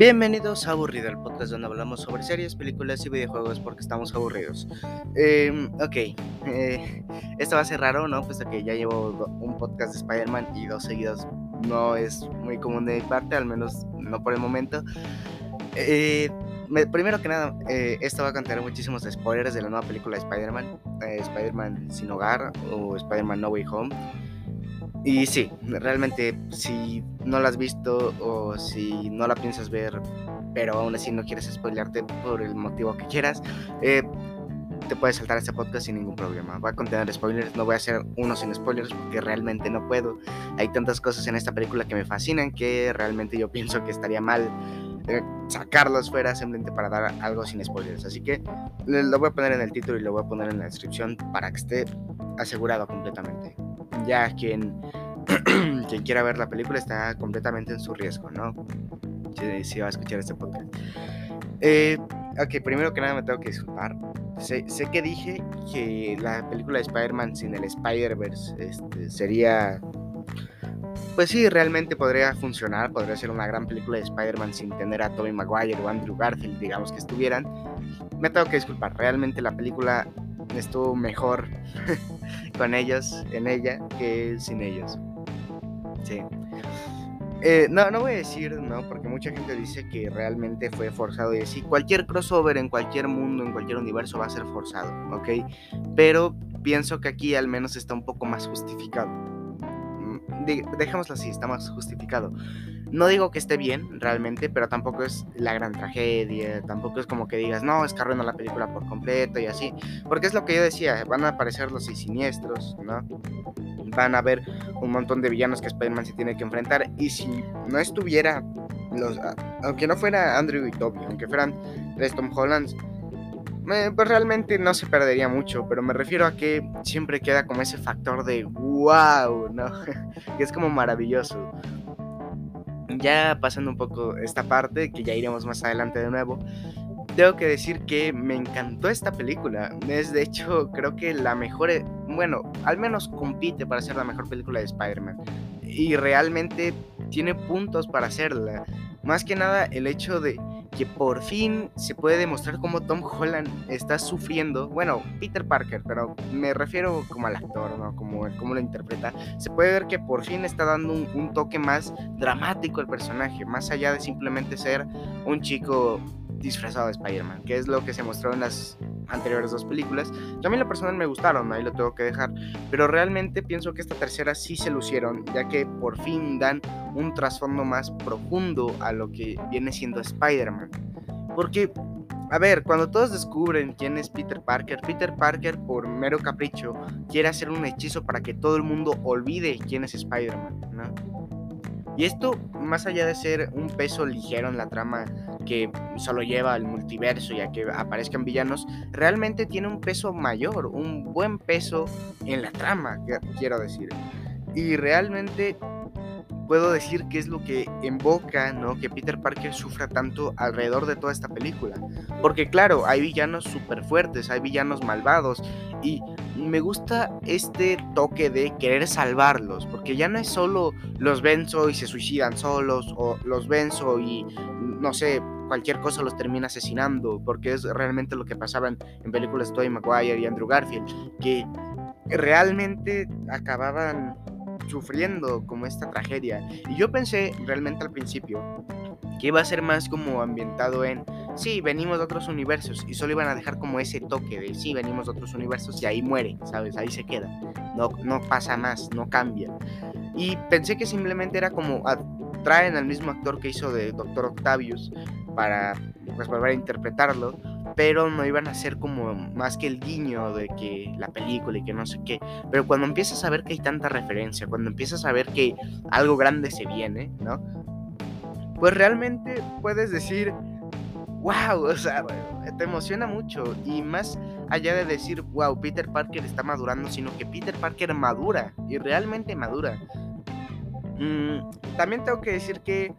Bienvenidos a Aburrido, el podcast donde hablamos sobre series, películas y videojuegos porque estamos aburridos. Eh, ok, esto va a ser raro, ¿no? Puesto que ya llevo un podcast de Spider-Man y dos seguidos no es muy común de mi parte, al menos no por el momento. Eh, primero que nada, eh, esto va a contener muchísimos spoilers de la nueva película de Spider-Man, eh, Spider-Man Sin Hogar o Spider-Man No Way Home. Y sí, realmente si no la has visto o si no la piensas ver, pero aún así no quieres spoilearte por el motivo que quieras, eh, te puedes saltar este podcast sin ningún problema. Va a contener spoilers, no voy a hacer uno sin spoilers porque realmente no puedo. Hay tantas cosas en esta película que me fascinan que realmente yo pienso que estaría mal eh, sacarlos fuera simplemente para dar algo sin spoilers. Así que lo voy a poner en el título y lo voy a poner en la descripción para que esté asegurado completamente ya quien, quien quiera ver la película está completamente en su riesgo, ¿no? Si, va a escuchar este podcast. Eh, ok, primero que nada me tengo que disculpar. Sé, que dije que la película de Spider-Man sin el Spider-Verse este, sería... Pues sí, realmente podría funcionar, podría ser una gran película de Spider-Man sin tener a Tobey Maguire o Andrew Garfield, digamos que estuvieran. Me tengo que disculpar, realmente la película estuvo mejor con ellos, en ella, que sin ellos. Sí. Eh, no, no voy a decir, ¿no? Porque mucha gente dice que realmente fue forzado y así. Cualquier crossover en cualquier mundo, en cualquier universo va a ser forzado, ¿ok? Pero pienso que aquí al menos está un poco más justificado. Mm, dejémoslo así, está más justificado. No digo que esté bien realmente, pero tampoco es la gran tragedia, tampoco es como que digas, no, es la película por completo y así, porque es lo que yo decía, van a aparecer los seis siniestros, ¿no? Van a haber un montón de villanos que Spider-Man se tiene que enfrentar y si no estuviera, los, aunque no fuera Andrew y Toby, aunque fueran tres Tom Hollands, pues realmente no se perdería mucho, pero me refiero a que siempre queda como ese factor de wow, ¿no? que es como maravilloso ya pasando un poco esta parte, que ya iremos más adelante de nuevo, tengo que decir que me encantó esta película. Es de hecho, creo que la mejor, bueno, al menos compite para ser la mejor película de Spider-Man. Y realmente tiene puntos para hacerla. Más que nada el hecho de que por fin se puede demostrar cómo Tom Holland está sufriendo, bueno, Peter Parker, pero me refiero como al actor, ¿no? Como cómo lo interpreta. Se puede ver que por fin está dando un, un toque más dramático al personaje, más allá de simplemente ser un chico disfrazado de Spider-Man, que es lo que se mostró en las anteriores dos películas. Yo a mí la personal me gustaron, ahí lo tengo que dejar, pero realmente pienso que esta tercera sí se lucieron, ya que por fin dan un trasfondo más profundo a lo que viene siendo Spider-Man. Porque, a ver, cuando todos descubren quién es Peter Parker, Peter Parker por mero capricho quiere hacer un hechizo para que todo el mundo olvide quién es Spider-Man, ¿no? Y esto, más allá de ser un peso ligero en la trama que solo lleva al multiverso y a que aparezcan villanos, realmente tiene un peso mayor, un buen peso en la trama, quiero decir. Y realmente puedo decir que es lo que invoca, ¿no? Que Peter Parker sufra tanto alrededor de toda esta película. Porque claro, hay villanos súper fuertes, hay villanos malvados y me gusta este toque de querer salvarlos, porque ya no es solo los venzo y se suicidan solos o los venzo y no sé, cualquier cosa los termina asesinando, porque es realmente lo que pasaba en, películas de Tobey Maguire y Andrew Garfield, que realmente acababan sufriendo como esta tragedia. Y yo pensé realmente al principio que iba a ser más como ambientado en, sí, venimos de otros universos y solo iban a dejar como ese toque de, sí, venimos de otros universos y ahí muere, ¿sabes? Ahí se queda. No, no pasa más, no cambia. Y pensé que simplemente era como traen al mismo actor que hizo de Doctor Octavius para pues volver a interpretarlo pero no iban a ser como más que el guiño de que la película y que no sé qué. Pero cuando empiezas a ver que hay tanta referencia, cuando empiezas a ver que algo grande se viene, ¿no? Pues realmente puedes decir, wow, o sea, te emociona mucho. Y más allá de decir, wow, Peter Parker está madurando, sino que Peter Parker madura y realmente madura. Mm, también tengo que decir que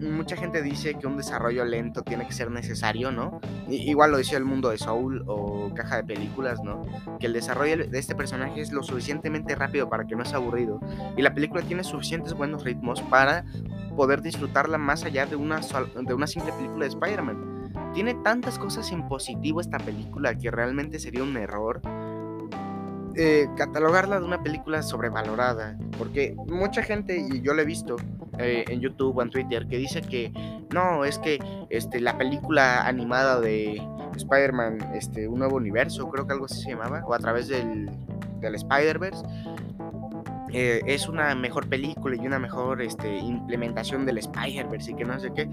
mucha gente dice que un desarrollo lento tiene que ser necesario, ¿no? igual lo decía el mundo de Soul o caja de películas, ¿no? Que el desarrollo de este personaje es lo suficientemente rápido para que no sea aburrido. Y la película tiene suficientes buenos ritmos para poder disfrutarla más allá de una, de una simple película de Spider-Man. Tiene tantas cosas en positivo esta película que realmente sería un error eh, catalogarla de una película sobrevalorada. Porque mucha gente, y yo lo he visto eh, en YouTube o en Twitter, que dice que no, es que este, la película animada de Spider-Man, este, un nuevo universo, creo que algo así se llamaba, o a través del, del Spider-Verse, eh, es una mejor película y una mejor este, implementación del Spider-Verse y que no sé qué.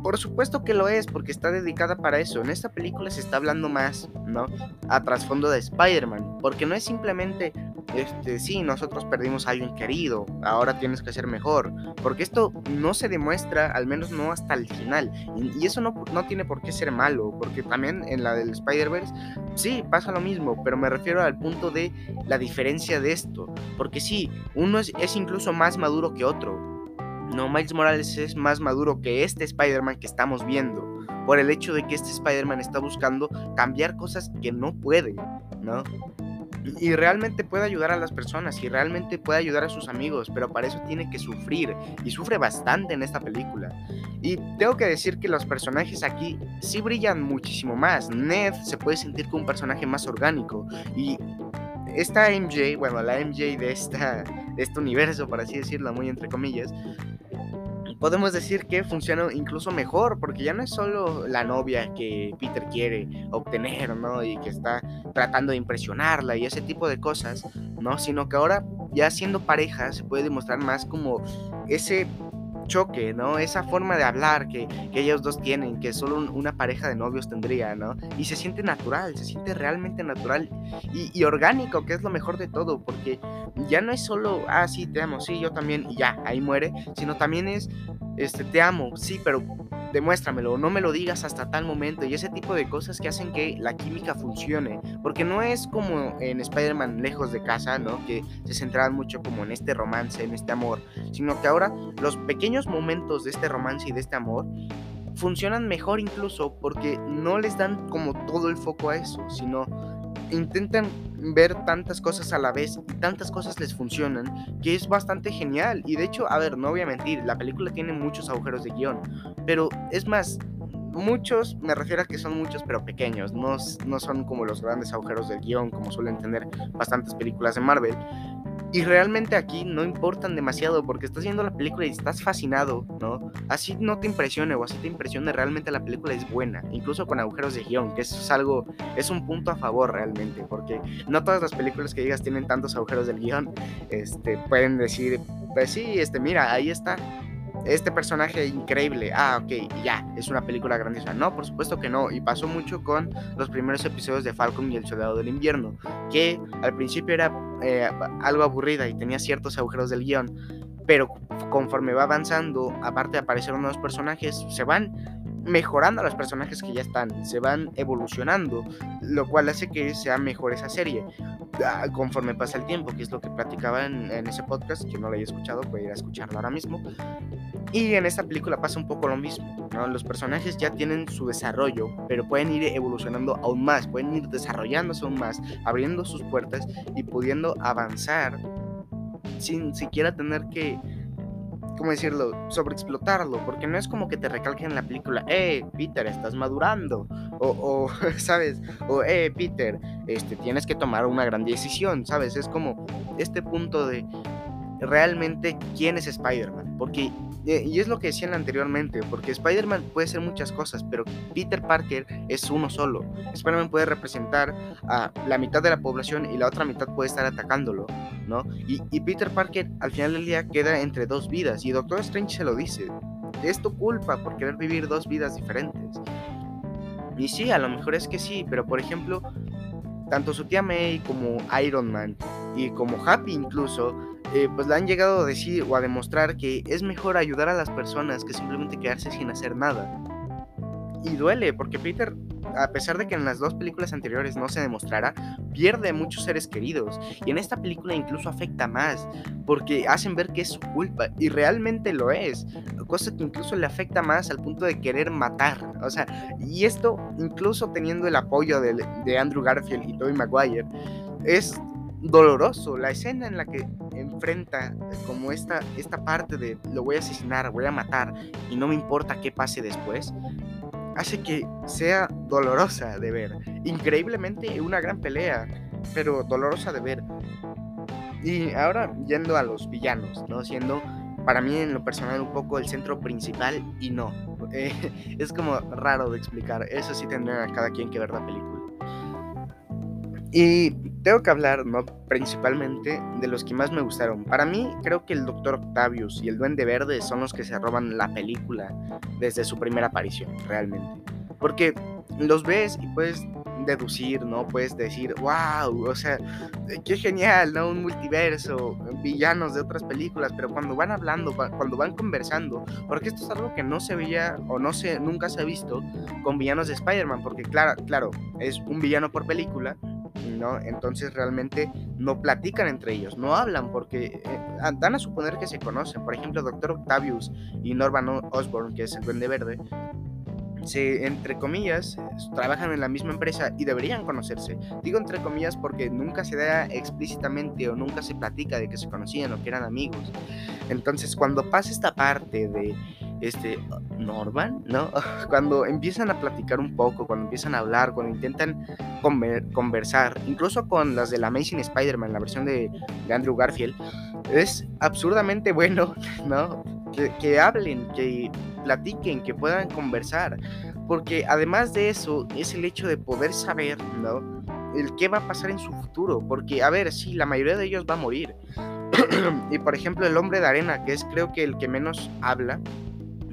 Por supuesto que lo es, porque está dedicada para eso. En esta película se está hablando más, ¿no? A trasfondo de Spider-Man, porque no es simplemente este, sí, nosotros perdimos a alguien querido, ahora tienes que ser mejor, porque esto no se demuestra, al menos no hasta el final, y, eso no, no, tiene por qué ser malo, porque también en la del Spider-Verse, sí, pasa lo mismo, pero me refiero al punto de la diferencia de esto, porque sí, uno es, es incluso más maduro que otro, no, Miles Morales es más maduro que este Spider-Man que estamos viendo, por el hecho de que este Spider-Man está buscando cambiar cosas que no puede, ¿no? Y realmente puede ayudar a las personas y realmente puede ayudar a sus amigos, pero para eso tiene que sufrir y sufre bastante en esta película. Y tengo que decir que los personajes aquí sí brillan muchísimo más. Ned se puede sentir como un personaje más orgánico y esta MJ, bueno, la MJ de, esta, este universo, por así decirlo, muy entre comillas, podemos decir que funciona incluso mejor, porque ya no es solo la novia que Peter quiere obtener, ¿no? Y que está tratando de impresionarla y ese tipo de cosas, ¿no? Sino que ahora ya siendo pareja se puede demostrar más como ese choque, ¿no? Esa forma de hablar que, ellos dos tienen, que solo una pareja de novios tendría, ¿no? Y se siente natural, se siente realmente natural y, y, orgánico, que es lo mejor de todo, porque ya no es solo, ah, sí, te amo, sí, yo también, y ya, ahí muere, sino también es, este, te amo, sí, pero demuéstramelo, no me lo digas hasta tal momento y ese tipo de cosas que hacen que la química funcione, porque no es como en Spider-Man lejos de casa, ¿no? Que se centraban mucho como en este romance, en este amor, sino que ahora los pequeños momentos de este romance y de este amor funcionan mejor incluso porque no les dan como todo el foco a eso, sino intentan ver tantas cosas a la vez y tantas cosas les funcionan que es bastante genial. Y de hecho, a ver, no voy a mentir, la película tiene muchos agujeros de guion, pero es más, muchos, me refiero a que son muchos pero pequeños, no, no son como los grandes agujeros del guion como suelen tener bastantes películas de Marvel. Y realmente aquí no importan demasiado porque estás viendo la película y estás fascinado, ¿no? Así no te impresione o así te impresione, realmente la película es buena, incluso con agujeros de guion, que es algo, es un punto a favor realmente, porque no todas las películas que digas tienen tantos agujeros del guion, este, pueden decir, pues sí, este, mira, ahí está, este personaje increíble, ah, ok, ya, es una película grandiosa. No, por supuesto que no, y pasó mucho con los primeros episodios de Falcon y el Soldado del Invierno, que al principio era eh, algo aburrida y tenía ciertos agujeros del guion, pero conforme va avanzando, aparte de aparecer nuevos personajes, se van mejorando a los personajes que ya están, se van evolucionando, lo cual hace que sea mejor esa serie ah, conforme pasa el tiempo, que es lo que platicaba en, ese podcast, que no lo haya escuchado, puede ir a escucharlo ahora mismo. Y en esta película pasa un poco lo mismo. Los personajes ya tienen su desarrollo, pero pueden ir evolucionando aún más, pueden ir desarrollándose aún más, abriendo sus puertas y pudiendo avanzar sin siquiera tener que ¿cómo decirlo? Sobreexplotarlo, porque no es como que te recalquen en la película, eh, Peter, estás madurando, o, o, ¿sabes? O, eh, Peter, este, tienes que tomar una gran decisión, ¿sabes? Es como este punto de realmente quién es Spider-Man, porque y es lo que decían anteriormente, porque Spider-Man puede ser muchas cosas, pero Peter Parker es uno solo. Spider-Man puede representar a la mitad de la población y la otra mitad puede estar atacándolo, ¿no? Y, y Peter Parker al final del día queda entre dos vidas, y Doctor Strange se lo dice. Es tu culpa por querer vivir dos vidas diferentes. Y sí, a lo mejor es que sí, pero por ejemplo, tanto su tía May como Iron Man y como Happy incluso eh, pues le han llegado a decir o a demostrar que es mejor ayudar a las personas que simplemente quedarse sin hacer nada. Y duele, porque Peter, a pesar de que en las dos películas anteriores no se demostrara, pierde muchos seres queridos. Y en esta película incluso afecta más, porque hacen ver que es su culpa, y realmente lo es. Cosa que incluso le afecta más al punto de querer matar. O sea, y esto incluso teniendo el apoyo de, de Andrew Garfield y Tobey Maguire, es doloroso. La escena en la que enfrenta como esta, esta parte de lo voy a asesinar, voy a matar y no me importa qué pase después, hace que sea dolorosa de ver. Increíblemente una gran pelea, pero dolorosa de ver. Y ahora yendo a los villanos, ¿no? Siendo para mí en lo personal un poco el centro principal y no. Eh, es como raro de explicar. Eso sí tendría cada quien que ver la película. Y tengo que hablar, ¿no? Principalmente de los que más me gustaron. Para mí, creo que el Doctor Octavius y el Duende Verde son los que se roban la película desde su primera aparición, realmente. Porque los ves y puedes deducir, ¿no? Puedes decir, wow, o sea, qué genial, ¿no? Un multiverso, villanos de otras películas, pero cuando van hablando, cuando van conversando, porque esto es algo que no se veía o no se, nunca se ha visto con villanos de Spider-Man, porque claro, claro, es un villano por película, ¿no? Entonces realmente no platican entre ellos, no hablan porque eh, dan a suponer que se conocen. Por ejemplo, Doctor Octavius y Norman Osborn, que es el Duende Verde, se, entre comillas, trabajan en la misma empresa y deberían conocerse. Digo entre comillas porque nunca se da explícitamente o nunca se platica de que se conocían o que eran amigos. Entonces, cuando pasa esta parte de este Norman, ¿no? Cuando empiezan a platicar un poco, cuando empiezan a hablar, cuando intentan conversar, incluso con las de la Amazing Spider-Man, la versión de, de Andrew Garfield, es absurdamente bueno, ¿no? que, hablen, que platiquen, que puedan conversar. Porque además de eso, es el hecho de poder saber, ¿no? El qué va a pasar en su futuro. Porque, a ver, sí, la mayoría de ellos va a morir. y por ejemplo, el hombre de arena, que es creo que el que menos habla,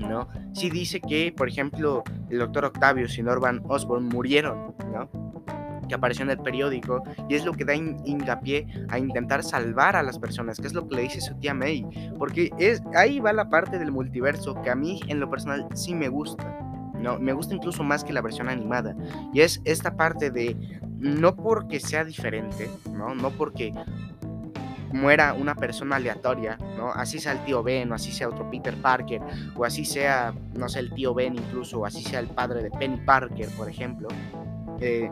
¿no? Sí dice que, por ejemplo, el doctor Octavio y Norman Osborn murieron, ¿no? que apareció en el periódico y es lo que da hincapié a intentar salvar a las personas, que es lo que le dice su tía May, porque es ahí va la parte del multiverso que a mí en lo personal sí me gusta. No, me gusta incluso más que la versión animada. Y es esta parte de no porque sea diferente, ¿no? No porque muera una persona aleatoria, ¿no? Así sea el tío Ben, o así sea otro Peter Parker, o así sea, no sé, el tío Ben incluso, o así sea el padre de Penny Parker, por ejemplo. Eh,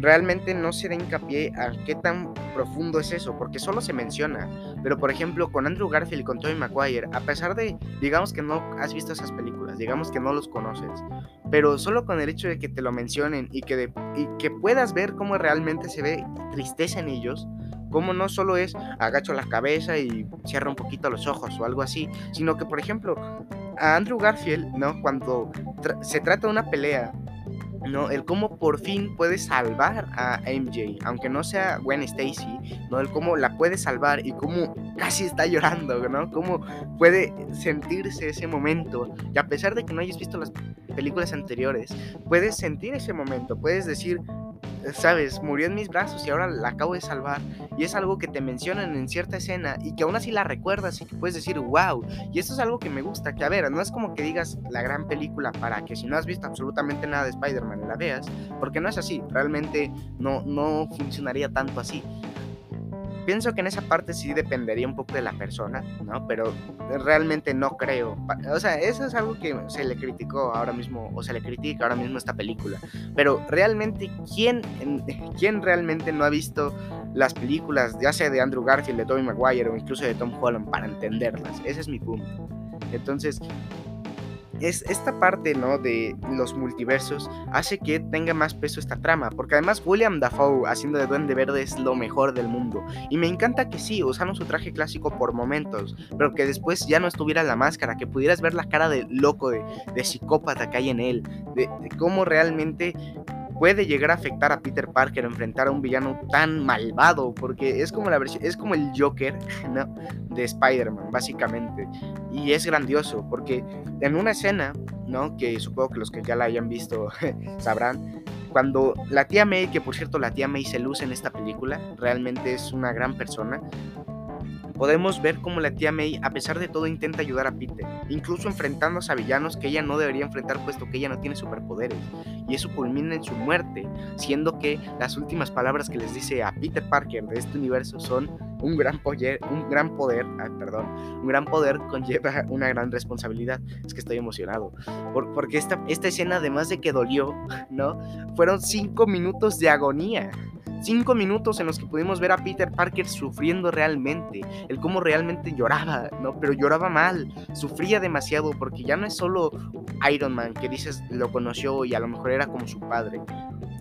realmente no se da hincapié a qué tan profundo es eso, porque solo se menciona. Pero por ejemplo, con Andrew Garfield y con Tobey Maguire, a pesar de, digamos que no has visto esas películas, digamos que no los conoces, pero solo con el hecho de que te lo mencionen y que, y que puedas ver cómo realmente se ve tristeza en ellos, como no solo es agacho la cabeza y cierro un poquito los ojos o algo así, sino que por ejemplo, a Andrew Garfield, ¿no? Cuando se trata de una pelea ¿no? El cómo por fin puede salvar a MJ, aunque no sea Gwen Stacy, ¿no? El cómo la puede salvar y cómo casi está llorando, ¿no? Cómo puede sentirse ese momento. Y a pesar de que no hayas visto las películas anteriores, puedes sentir ese momento, puedes decir, sabes, murió en mis brazos y ahora la acabo de salvar. Y es algo que te mencionan en cierta escena y que aún así la recuerdas y que puedes decir, wow. Y eso es algo que me gusta, que a ver, no es como que digas la gran película para que si no has visto absolutamente nada de Spider-Man la veas, porque no es así, realmente no, no funcionaría tanto así pienso que en esa parte sí dependería un poco de la persona, ¿no? Pero realmente no creo. O sea, eso es algo que se le criticó ahora mismo, o se le critica ahora mismo esta película. Pero realmente, ¿quién, quién realmente no ha visto las películas, ya sea de Andrew Garfield, de Tobey Maguire o incluso de Tom Holland, para entenderlas? Ese es mi punto. Entonces, es esta parte, ¿no? De los multiversos hace que tenga más peso esta trama, porque además William Dafoe haciendo de Duende Verde es lo mejor del mundo. Y me encanta que sí, usaron su traje clásico por momentos, pero que después ya no estuviera la máscara, que pudieras ver la cara de loco, de, psicópata que hay en él, de cómo realmente puede llegar a afectar a Peter Parker enfrentar a un villano tan malvado, porque es como la versión, es como el Joker. De Spider-Man, básicamente. Y es grandioso, porque en una escena, ¿no? Que supongo que los que ya la hayan visto sabrán, cuando la tía May, que por cierto la tía May se luce en esta película, realmente es una gran persona, podemos ver cómo la tía May, a pesar de todo, intenta ayudar a Peter, incluso enfrentándose a villanos que ella no debería enfrentar puesto que ella no tiene superpoderes, y eso culmina en su muerte, siendo que las últimas palabras que les dice a Peter Parker de este universo son un gran poder, un gran poder, perdón, un gran poder conlleva una gran responsabilidad. Es que estoy emocionado, porque esta, esta escena, además de que dolió, ¿no? Fueron cinco minutos de agonía cinco minutos en los que pudimos ver a Peter Parker sufriendo realmente, el cómo realmente lloraba, ¿no? Pero lloraba mal, sufría demasiado porque ya no es solo Iron Man que dices lo conoció y a lo mejor era como su padre,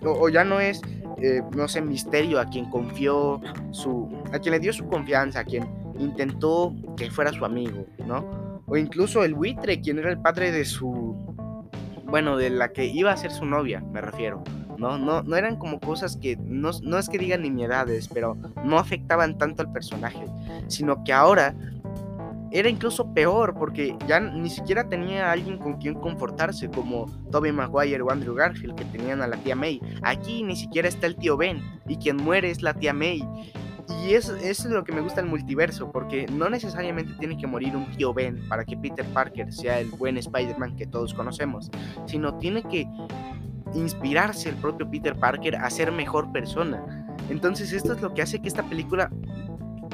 o, ya no es, eh, no sé, Misterio a quien confió su, a quien le dio su confianza, a quien intentó que fuera su amigo, ¿no? O incluso el buitre, quien era el padre de su, bueno, de la que iba a ser su novia, me refiero. ¿No? No, no eran como cosas que no, no es que digan nimiedades, pero no afectaban tanto al personaje, sino que ahora era incluso peor porque ya ni siquiera tenía alguien con quien confortarse como Tobey Maguire o Andrew Garfield que tenían a la tía May. Aquí ni siquiera está el tío Ben y quien muere es la tía May. Y eso, es lo que me gusta del multiverso, porque no necesariamente tiene que morir un tío Ben para que Peter Parker sea el buen Spider-Man que todos conocemos, sino tiene que inspirarse el propio Peter Parker a ser mejor persona. Entonces esto es lo que hace que esta película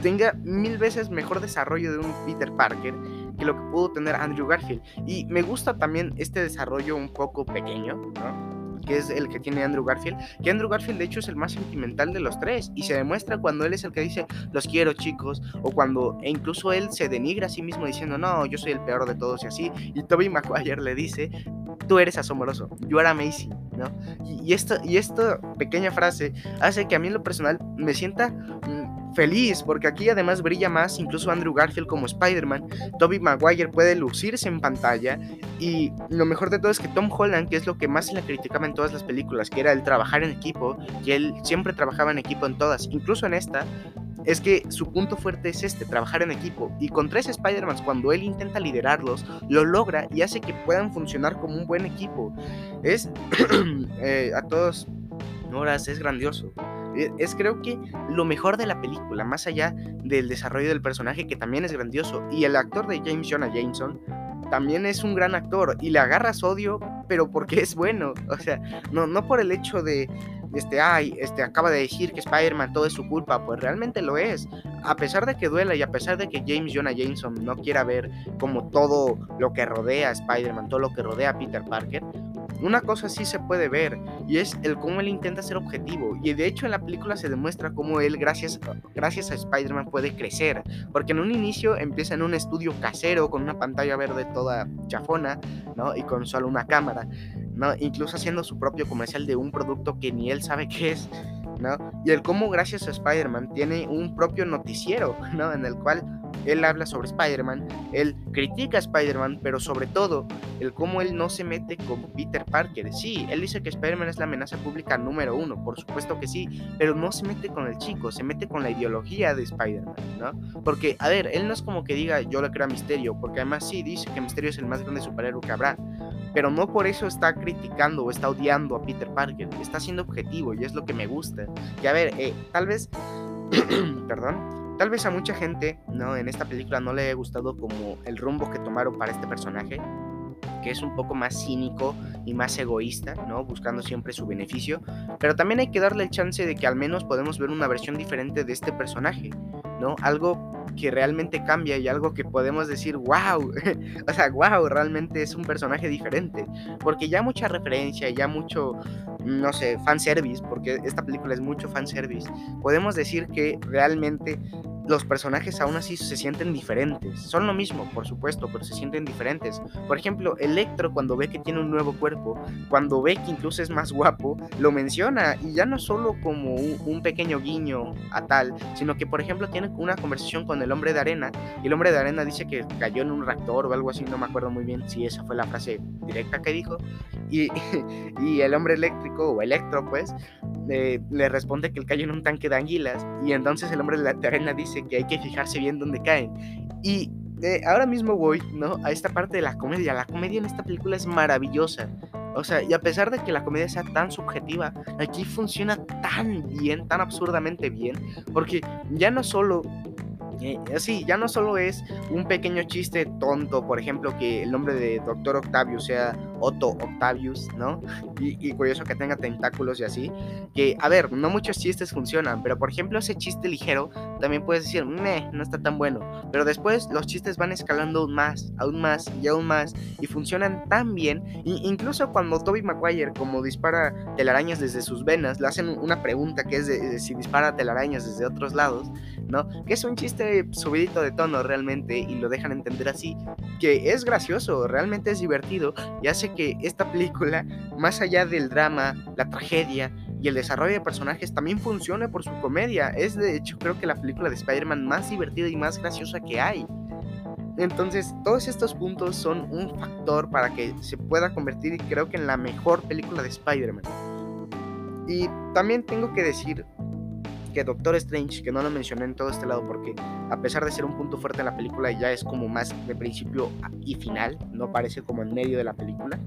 tenga mil veces mejor desarrollo de un Peter Parker que lo que pudo tener Andrew Garfield. Y me gusta también este desarrollo un poco pequeño. Que es el que tiene Andrew Garfield, que Andrew Garfield de hecho es el más sentimental de los tres y se demuestra cuando él es el que dice los quiero chicos o cuando e incluso él se denigra a sí mismo diciendo no, yo soy el peor de todos y así y Toby Maguire le dice tú eres asombroso, you are amazing, ¿no? Y, esta, y esta pequeña frase hace que a mí en lo personal me sienta mm, feliz, porque aquí además brilla más incluso Andrew Garfield como Spider-Man, Toby Maguire puede lucirse en pantalla, y lo mejor de todo es que Tom Holland, que es lo que más se le criticaba en todas las películas, que era el trabajar en equipo, que él siempre trabajaba en equipo en todas, incluso en esta, es que su punto fuerte es este, trabajar en equipo. Y con tres Spider-Mans, cuando él intenta liderarlos, lo logra y hace que puedan funcionar como un buen equipo. Es, eh, a todos horas, es grandioso. E, es creo que lo mejor de la película, más allá del desarrollo del personaje, que también es grandioso. Y el actor de James Jonah Jameson también es un gran actor y le agarras odio, pero porque es bueno. O sea, no, no por el hecho de, este, ay, este, acaba de decir que Spider-Man todo es su culpa, pues realmente lo es. A pesar de que duela y a pesar de que James Jonah Jameson no quiera ver como todo lo que rodea a Spider-Man, todo lo que rodea a Peter Parker, una cosa sí se puede ver y es el cómo él intenta ser objetivo y de hecho en la película se demuestra cómo él gracias, gracias a Spider-Man puede crecer porque en un inicio empieza en un estudio casero con una pantalla verde toda chafona ¿no? y con solo una cámara ¿no? incluso haciendo su propio comercial de un producto que ni él sabe qué es ¿no? y el cómo gracias a Spider-Man tiene un propio noticiero ¿no? en el cual él habla sobre Spider-Man, él critica a Spider-Man, pero sobre todo el cómo él no se mete con Peter Parker. Sí, él dice que Spider-Man es la amenaza pública número uno, por supuesto que sí, pero no se mete con el chico, se mete con la ideología de Spider-Man, ¿no? Porque, a ver, él no es como que diga yo le creo a Misterio, porque además sí dice que Misterio es el más grande superhéroe que habrá, pero no por eso está criticando o está odiando a Peter Parker, está siendo objetivo y es lo que me gusta. Que a ver, eh, tal vez, perdón, Tal vez a mucha gente, ¿no? En esta película no le haya gustado como el rumbo que tomaron para este personaje, que es un poco más cínico y más egoísta, ¿no? Buscando siempre su beneficio. Pero también hay que darle el chance de que al menos podemos ver una versión diferente de este personaje, ¿no? Algo que realmente cambia y algo que podemos decir, wow, o sea, wow, realmente es un personaje diferente. Porque ya mucha referencia, ya mucho, no sé, fanservice, porque esta película es mucho fanservice, podemos decir que realmente los personajes aún así se sienten diferentes. Son lo mismo, por supuesto, pero se sienten diferentes. Por ejemplo, Electro cuando ve que tiene un nuevo cuerpo, cuando ve que incluso es más guapo, lo menciona y ya no solo como un, pequeño guiño a tal, sino que por ejemplo tiene una conversación con el hombre de arena y el hombre de arena dice que cayó en un reactor o algo así, no me acuerdo muy bien si esa fue la frase directa que dijo. Y, y el hombre eléctrico o Electro pues le responde que él cayó en un tanque de anguilas y entonces el hombre de arena dice que hay que fijarse bien dónde caen. Y eh, ahora mismo voy, ¿no? A esta parte de la comedia. La comedia en esta película es maravillosa. O sea, y a pesar de que la comedia sea tan subjetiva, aquí funciona tan bien, tan absurdamente bien, porque ya no solo eh, sí, ya no solo es un pequeño chiste tonto, por ejemplo, que el nombre de Doctor Octavio sea Otto Octavius, ¿no? Y, curioso que tenga tentáculos y así. Que, a ver, no muchos chistes funcionan, pero por ejemplo ese chiste ligero también puedes decir, meh, no está tan bueno. Pero después los chistes van escalando aún más, aún más y aún más y funcionan tan bien. incluso cuando Toby Maguire, como dispara telarañas desde sus venas, le hacen una pregunta que es de si dispara telarañas desde otros lados ¿no? Que es un chiste subidito de tono realmente y lo dejan entender así, que es gracioso, realmente es divertido y hace que esta película, más allá del drama, la tragedia y el desarrollo de personajes, también funcione por su comedia. Es de hecho creo que la película de Spider-Man más divertida y más graciosa que hay. Entonces, todos estos puntos son un factor para que se pueda convertir, creo que, en la mejor película de Spider-Man. Y también tengo que decir que Doctor Strange, que no lo mencioné en todo este lado porque a pesar de ser un punto fuerte en la película, ya es como más de principio y final, no parece como en medio de la película.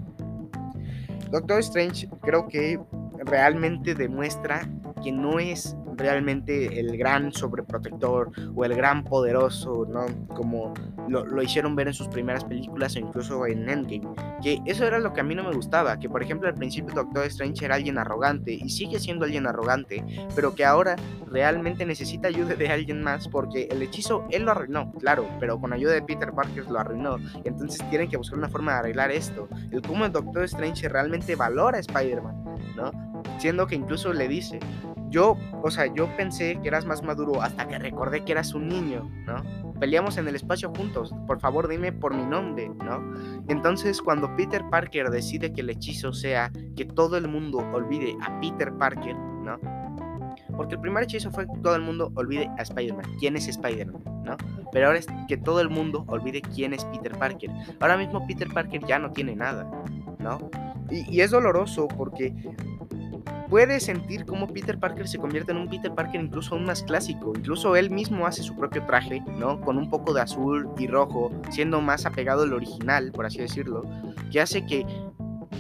Doctor Strange creo que realmente demuestra que no es realmente el gran sobreprotector o el gran poderoso, ¿no? Como lo, hicieron ver en sus primeras películas o incluso en Endgame. Que eso era lo que a mí no me gustaba, que por ejemplo al principio Doctor Strange era alguien arrogante y sigue siendo alguien arrogante, pero que ahora realmente necesita ayuda de alguien más porque el hechizo él lo arruinó, claro, pero con ayuda de Peter Parker lo arruinó. Entonces tienen que buscar una forma de arreglar esto. El cómo el Doctor Strange realmente valora a Spider-Man, ¿no? Siendo que incluso le dice, yo, o sea, yo pensé que eras más maduro hasta que recordé que eras un niño, ¿no? Peleamos en el espacio juntos, por favor dime por mi nombre, ¿no? Entonces cuando Peter Parker decide que el hechizo sea que todo el mundo olvide a Peter Parker, ¿no? Porque el primer hechizo fue que todo el mundo olvide a Spider-Man. ¿Quién es Spider-Man? ¿No? Pero ahora es que todo el mundo olvide quién es Peter Parker. Ahora mismo Peter Parker ya no tiene nada, ¿no? Y, y es doloroso porque puede sentir cómo Peter Parker se convierte en un Peter Parker incluso aún más clásico. Incluso él mismo hace su propio traje, ¿no? Con un poco de azul y rojo, siendo más apegado al original, por así decirlo, que hace que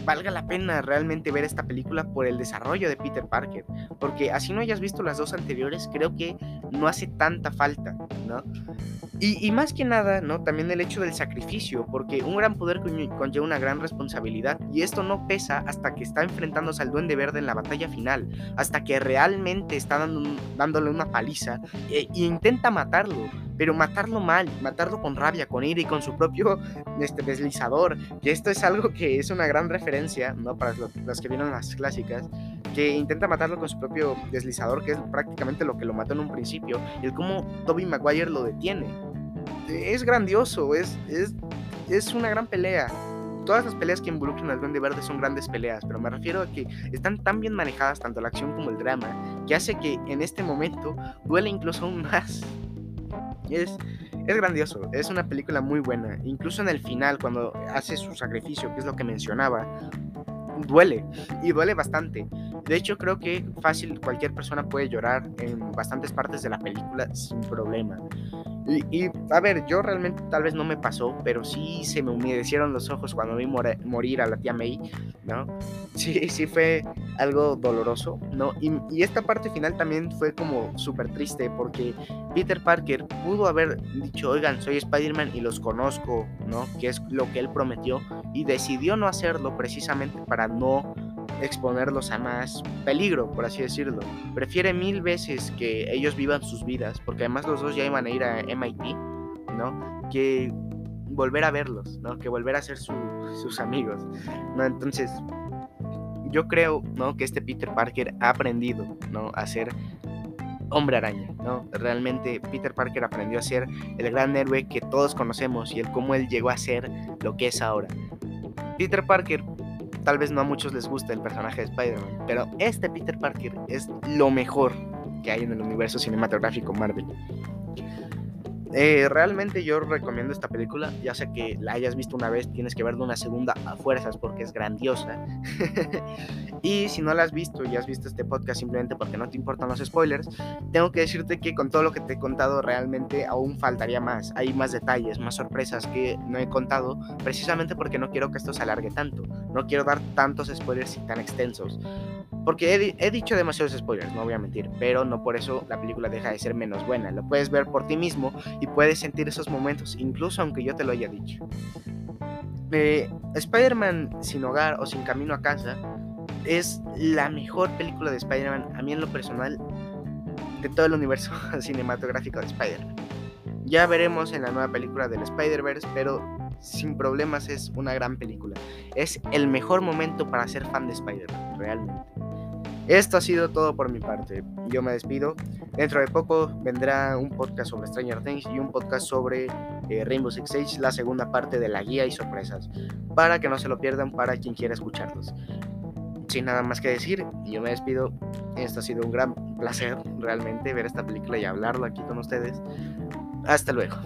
valga la pena realmente ver esta película por el desarrollo de Peter Parker. Porque así no hayas visto las dos anteriores, creo que no hace tanta falta, ¿no? Y, más que nada, ¿no? También el hecho del sacrificio, porque un gran poder conlleva una gran responsabilidad y esto no pesa hasta que está enfrentándose al Duende Verde en la batalla final, hasta que realmente está dando dándole una paliza e, e intenta matarlo pero matarlo mal, matarlo con rabia, con ira y con su propio este, deslizador, que esto es algo que es una gran referencia, ¿no? Para los, que vieron las clásicas, que intenta matarlo con su propio deslizador, que es prácticamente lo que lo mató en un principio, y el cómo Toby Maguire lo detiene. Es grandioso, es, es, es una gran pelea. Todas las peleas que involucran al Duende Verde son grandes peleas, pero me refiero a que están tan bien manejadas tanto la acción como el drama, que hace que en este momento duele incluso aún más es, es grandioso, es una película muy buena. Incluso en el final, cuando hace su sacrificio, que es lo que mencionaba, duele y duele bastante. De hecho, creo que fácil cualquier persona puede llorar en bastantes partes de la película sin problema. Y, a ver, yo realmente tal vez no me pasó, pero sí se me humedecieron los ojos cuando vi morir a la tía May, ¿no? Sí, sí fue algo doloroso, ¿no? Y, y esta parte final también fue como súper triste porque Peter Parker pudo haber dicho, oigan, soy Spider-Man y los conozco, ¿no? Que es lo que él prometió y decidió no hacerlo precisamente para no exponerlos a más peligro, por así decirlo. Prefiere mil veces que ellos vivan sus vidas, porque además los dos ya iban a ir a MIT, ¿no? Que volver a verlos, ¿no? Que volver a ser sus amigos, ¿no? Entonces, yo creo, ¿no? Que este Peter Parker ha aprendido, ¿no? A ser hombre araña, ¿no? Realmente Peter Parker aprendió a ser el gran héroe que todos conocemos y el cómo él llegó a ser lo que es ahora. Peter Parker tal vez no a muchos les guste el personaje de Spider-Man, pero este Peter Parker es lo mejor que hay en el universo cinematográfico Marvel. Eh, realmente yo recomiendo esta película, ya sea que la hayas visto una vez, tienes que verla una segunda a fuerzas porque es grandiosa. y si no la has visto y has visto este podcast simplemente porque no te importan los spoilers, tengo que decirte que con todo lo que te he contado realmente aún faltaría más. Hay más detalles, más sorpresas que no he contado, precisamente porque no quiero que esto se alargue tanto. No quiero dar tantos spoilers y tan extensos. Porque he, dicho demasiados spoilers, no voy a mentir, pero no por eso la película deja de ser menos buena. Lo puedes ver por ti mismo y puedes sentir esos momentos, incluso aunque yo te lo haya dicho. Eh, Spider-Man sin hogar o sin camino a casa es la mejor película de Spider-Man, a mí en lo personal, de todo el universo cinematográfico de Spider-Man. Ya veremos en la nueva película del Spider-Verse, pero sin problemas es una gran película. Es el mejor momento para ser fan de Spider-Man, realmente. Esto ha sido todo por mi parte. Yo me despido. Dentro de poco vendrá un podcast sobre Stranger Things y un podcast sobre eh, Rainbow Six Siege, la segunda parte de la guía y sorpresas, para que no se lo pierdan para quien quiera escucharlos. Sin nada más que decir, yo me despido. Esto ha sido un gran placer realmente ver esta película y hablarlo aquí con ustedes. Hasta luego.